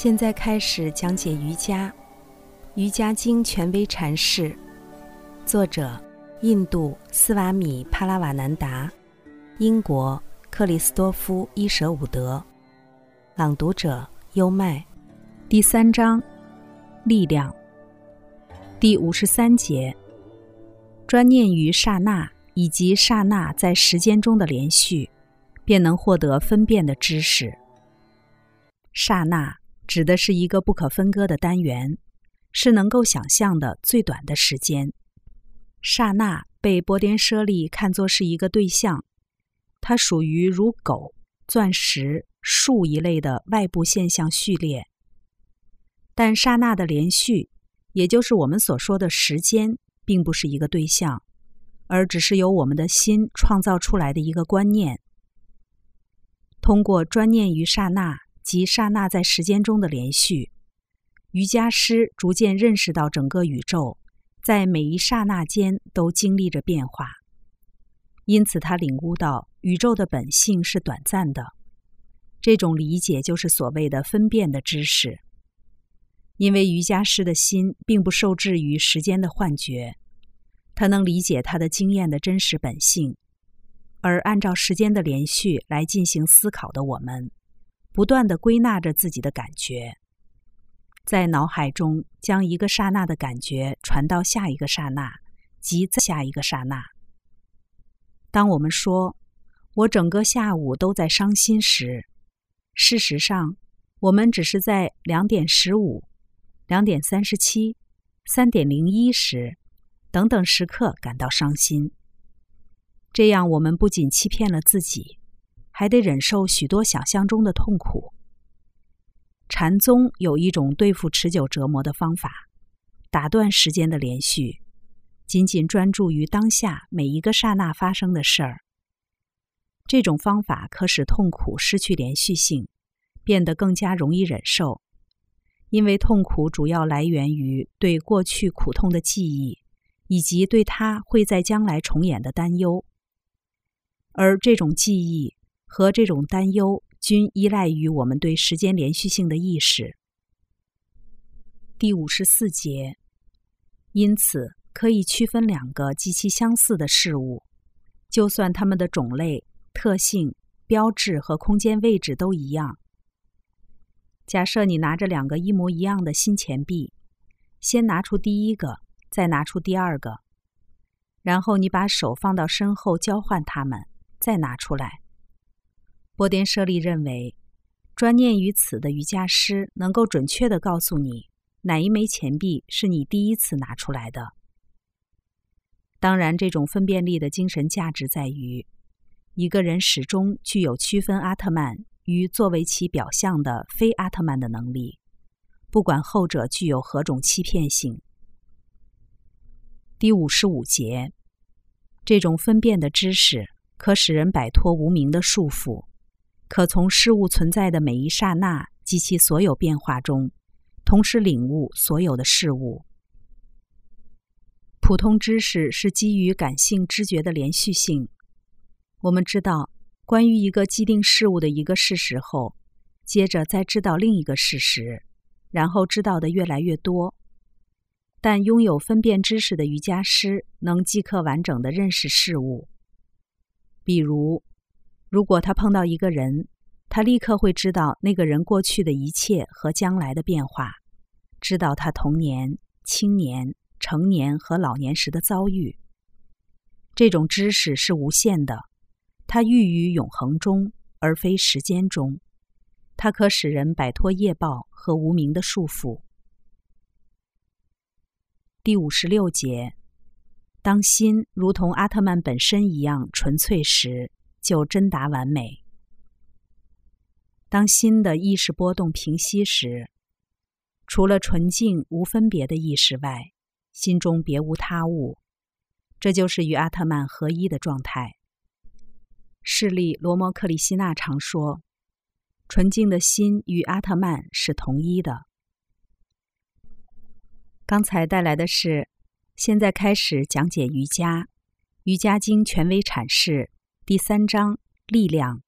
现在开始讲解瑜伽，《瑜伽经》权威阐释，作者：印度斯瓦米·帕拉瓦南达，英国克里斯多夫·伊舍伍德，朗读者：优麦。第三章，力量。第五十三节，专念于刹那以及刹那在时间中的连续，便能获得分辨的知识。刹那。指的是一个不可分割的单元，是能够想象的最短的时间。刹那被波颠舍利看作是一个对象，它属于如狗、钻石、树一类的外部现象序列。但刹那的连续，也就是我们所说的时间，并不是一个对象，而只是由我们的心创造出来的一个观念。通过专念于刹那。及刹那在时间中的连续，瑜伽师逐渐认识到整个宇宙在每一刹那间都经历着变化，因此他领悟到宇宙的本性是短暂的。这种理解就是所谓的分辨的知识。因为瑜伽师的心并不受制于时间的幻觉，他能理解他的经验的真实本性，而按照时间的连续来进行思考的我们。不断的归纳着自己的感觉，在脑海中将一个刹那的感觉传到下一个刹那，及再下一个刹那。当我们说“我整个下午都在伤心”时，事实上，我们只是在两点十五、两点三十七、三点零一时等等时刻感到伤心。这样，我们不仅欺骗了自己。还得忍受许多想象中的痛苦。禅宗有一种对付持久折磨的方法，打断时间的连续，仅仅专注于当下每一个刹那发生的事儿。这种方法可使痛苦失去连续性，变得更加容易忍受，因为痛苦主要来源于对过去苦痛的记忆，以及对它会在将来重演的担忧，而这种记忆。和这种担忧均依赖于我们对时间连续性的意识。第五十四节，因此可以区分两个极其相似的事物，就算它们的种类、特性、标志和空间位置都一样。假设你拿着两个一模一样的新钱币，先拿出第一个，再拿出第二个，然后你把手放到身后交换它们，再拿出来。波颠舍利认为，专念于此的瑜伽师能够准确的告诉你哪一枚钱币是你第一次拿出来的。当然，这种分辨力的精神价值在于，一个人始终具有区分阿特曼与作为其表象的非阿特曼的能力，不管后者具有何种欺骗性。第五十五节，这种分辨的知识可使人摆脱无名的束缚。可从事物存在的每一刹那及其所有变化中，同时领悟所有的事物。普通知识是基于感性知觉的连续性。我们知道关于一个既定事物的一个事实后，接着再知道另一个事实，然后知道的越来越多。但拥有分辨知识的瑜伽师能即刻完整的认识事物，比如。如果他碰到一个人，他立刻会知道那个人过去的一切和将来的变化，知道他童年、青年、成年和老年时的遭遇。这种知识是无限的，它寓于永恒中，而非时间中。它可使人摆脱业报和无名的束缚。第五十六节，当心如同阿特曼本身一样纯粹时。就真达完美。当心的意识波动平息时，除了纯净无分别的意识外，心中别无他物。这就是与阿特曼合一的状态。势利罗摩克里希那常说：“纯净的心与阿特曼是同一的。”刚才带来的是，现在开始讲解瑜伽，《瑜伽经》权威阐释。第三章力量，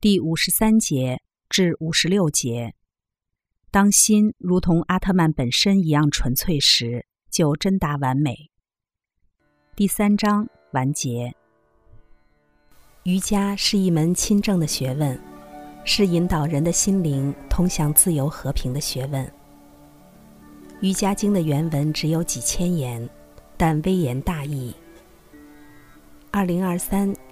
第五十三节至五十六节，当心如同阿特曼本身一样纯粹时，就真达完美。第三章完结。瑜伽是一门亲政的学问，是引导人的心灵通向自由和平的学问。瑜伽经的原文只有几千言，但微言大义。二零二三